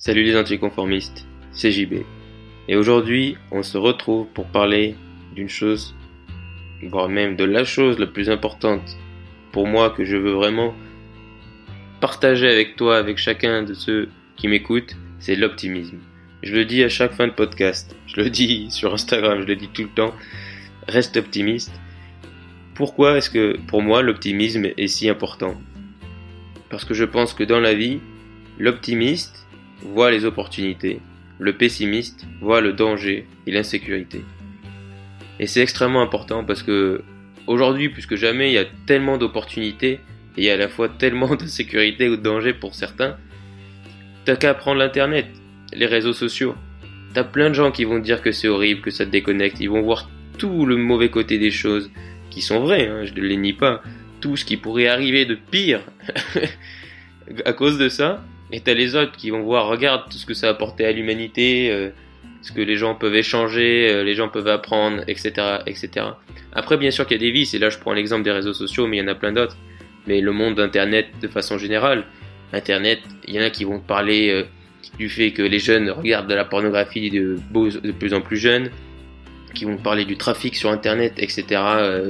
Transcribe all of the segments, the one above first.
Salut les anticonformistes, c'est JB. Et aujourd'hui, on se retrouve pour parler d'une chose, voire même de la chose la plus importante pour moi que je veux vraiment partager avec toi, avec chacun de ceux qui m'écoutent, c'est l'optimisme. Je le dis à chaque fin de podcast, je le dis sur Instagram, je le dis tout le temps, reste optimiste. Pourquoi est-ce que pour moi l'optimisme est si important? Parce que je pense que dans la vie, l'optimiste voit les opportunités, le pessimiste voit le danger et l'insécurité. Et c'est extrêmement important parce que aujourd'hui, plus que jamais, il y a tellement d'opportunités et à la fois tellement de sécurité ou de danger pour certains. T'as qu'à prendre l'internet, les réseaux sociaux. T'as plein de gens qui vont dire que c'est horrible, que ça te déconnecte. Ils vont voir tout le mauvais côté des choses, qui sont vrais, hein, je ne les nie pas. Tout ce qui pourrait arriver de pire à cause de ça. Et t'as les autres qui vont voir, regarde tout ce que ça a apporté à l'humanité, euh, ce que les gens peuvent échanger, euh, les gens peuvent apprendre, etc., etc. Après, bien sûr qu'il y a des vices, et là je prends l'exemple des réseaux sociaux, mais il y en a plein d'autres. Mais le monde d'Internet, de façon générale, Internet, il y en a qui vont parler euh, du fait que les jeunes regardent de la pornographie de, de plus en plus jeunes, qui vont te parler du trafic sur Internet, etc.,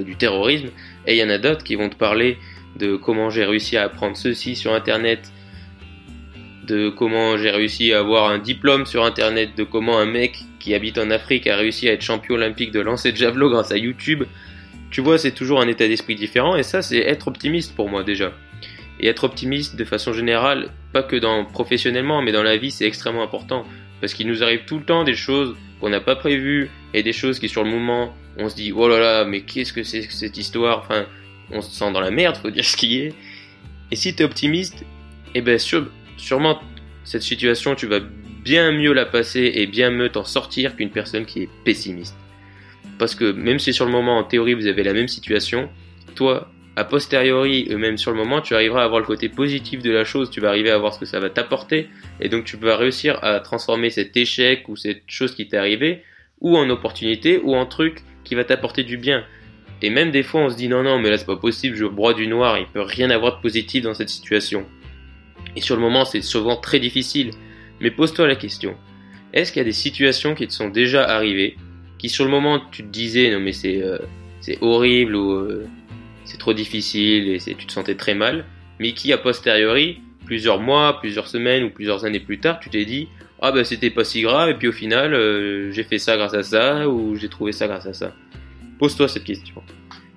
du terrorisme, et il y en a d'autres qui vont te parler de comment j'ai réussi à apprendre ceci sur Internet, de comment j'ai réussi à avoir un diplôme sur Internet, de comment un mec qui habite en Afrique a réussi à être champion olympique de lancer de javelot grâce à YouTube. Tu vois, c'est toujours un état d'esprit différent, et ça, c'est être optimiste pour moi déjà. Et être optimiste de façon générale, pas que dans professionnellement, mais dans la vie, c'est extrêmement important. Parce qu'il nous arrive tout le temps des choses qu'on n'a pas prévues et des choses qui sur le moment, on se dit oh là là, mais qu'est-ce que c'est que cette histoire? Enfin, on se sent dans la merde, faut dire ce qui est. Et si tu es optimiste, eh ben sûrement cette situation, tu vas bien mieux la passer et bien mieux t'en sortir qu'une personne qui est pessimiste. Parce que même si sur le moment, en théorie, vous avez la même situation, toi, a posteriori, et même sur le moment, tu arriveras à voir le côté positif de la chose, tu vas arriver à voir ce que ça va t'apporter, et donc tu vas réussir à transformer cet échec ou cette chose qui t'est arrivée, ou en opportunité, ou en truc qui va t'apporter du bien. Et même des fois, on se dit non, non, mais là c'est pas possible, je broie du noir, il peut rien avoir de positif dans cette situation. Et sur le moment, c'est souvent très difficile. Mais pose-toi la question. Est-ce qu'il y a des situations qui te sont déjà arrivées, qui sur le moment tu te disais non mais c'est euh, horrible ou euh, c'est trop difficile et tu te sentais très mal, mais qui a posteriori, plusieurs mois, plusieurs semaines ou plusieurs années plus tard, tu t'es dit ah ben c'était pas si grave et puis au final euh, j'ai fait ça grâce à ça ou j'ai trouvé ça grâce à ça. Pose-toi cette question.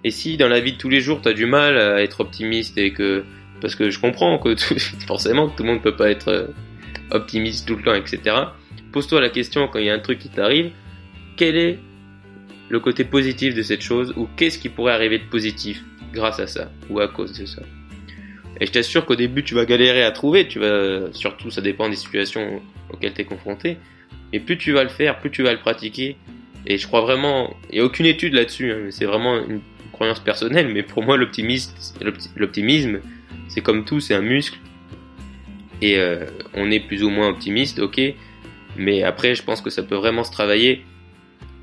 Et si dans la vie de tous les jours tu as du mal à être optimiste et que parce que je comprends que forcément que tout le monde peut pas être euh, optimiste tout le temps, etc. Pose-toi la question quand il y a un truc qui t'arrive, quel est le côté positif de cette chose ou qu'est-ce qui pourrait arriver de positif grâce à ça ou à cause de ça? Et je t'assure qu'au début tu vas galérer à trouver, tu vas surtout ça dépend des situations auxquelles tu es confronté. Et plus tu vas le faire, plus tu vas le pratiquer. Et je crois vraiment, il n'y a aucune étude là-dessus, hein, c'est vraiment une croyance personnelle, mais pour moi l'optimisme, c'est comme tout, c'est un muscle. Et euh, on est plus ou moins optimiste, ok. Mais après, je pense que ça peut vraiment se travailler.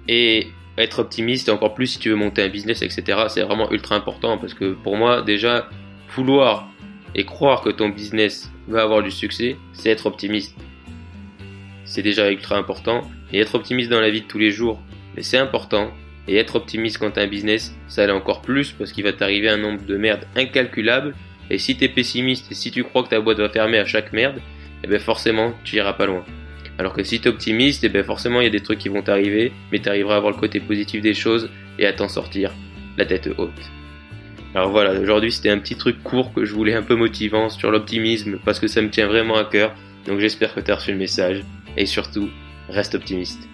Et être optimiste, encore plus si tu veux monter un business, etc., c'est vraiment ultra important parce que pour moi, déjà, vouloir et croire que ton business va avoir du succès, c'est être optimiste. C'est déjà ultra important. Et être optimiste dans la vie de tous les jours, mais c'est important. Et être optimiste quand tu as un business, ça l'est encore plus parce qu'il va t'arriver un nombre de merdes incalculable. Et si tu es pessimiste et si tu crois que ta boîte va fermer à chaque merde, eh bien forcément, tu iras pas loin. Alors que si tu es optimiste, eh bien forcément il y a des trucs qui vont t'arriver, mais tu arriveras à voir le côté positif des choses et à t'en sortir la tête haute. Alors voilà, aujourd'hui c'était un petit truc court que je voulais un peu motivant sur l'optimisme parce que ça me tient vraiment à cœur. Donc j'espère que tu as reçu le message et surtout, reste optimiste.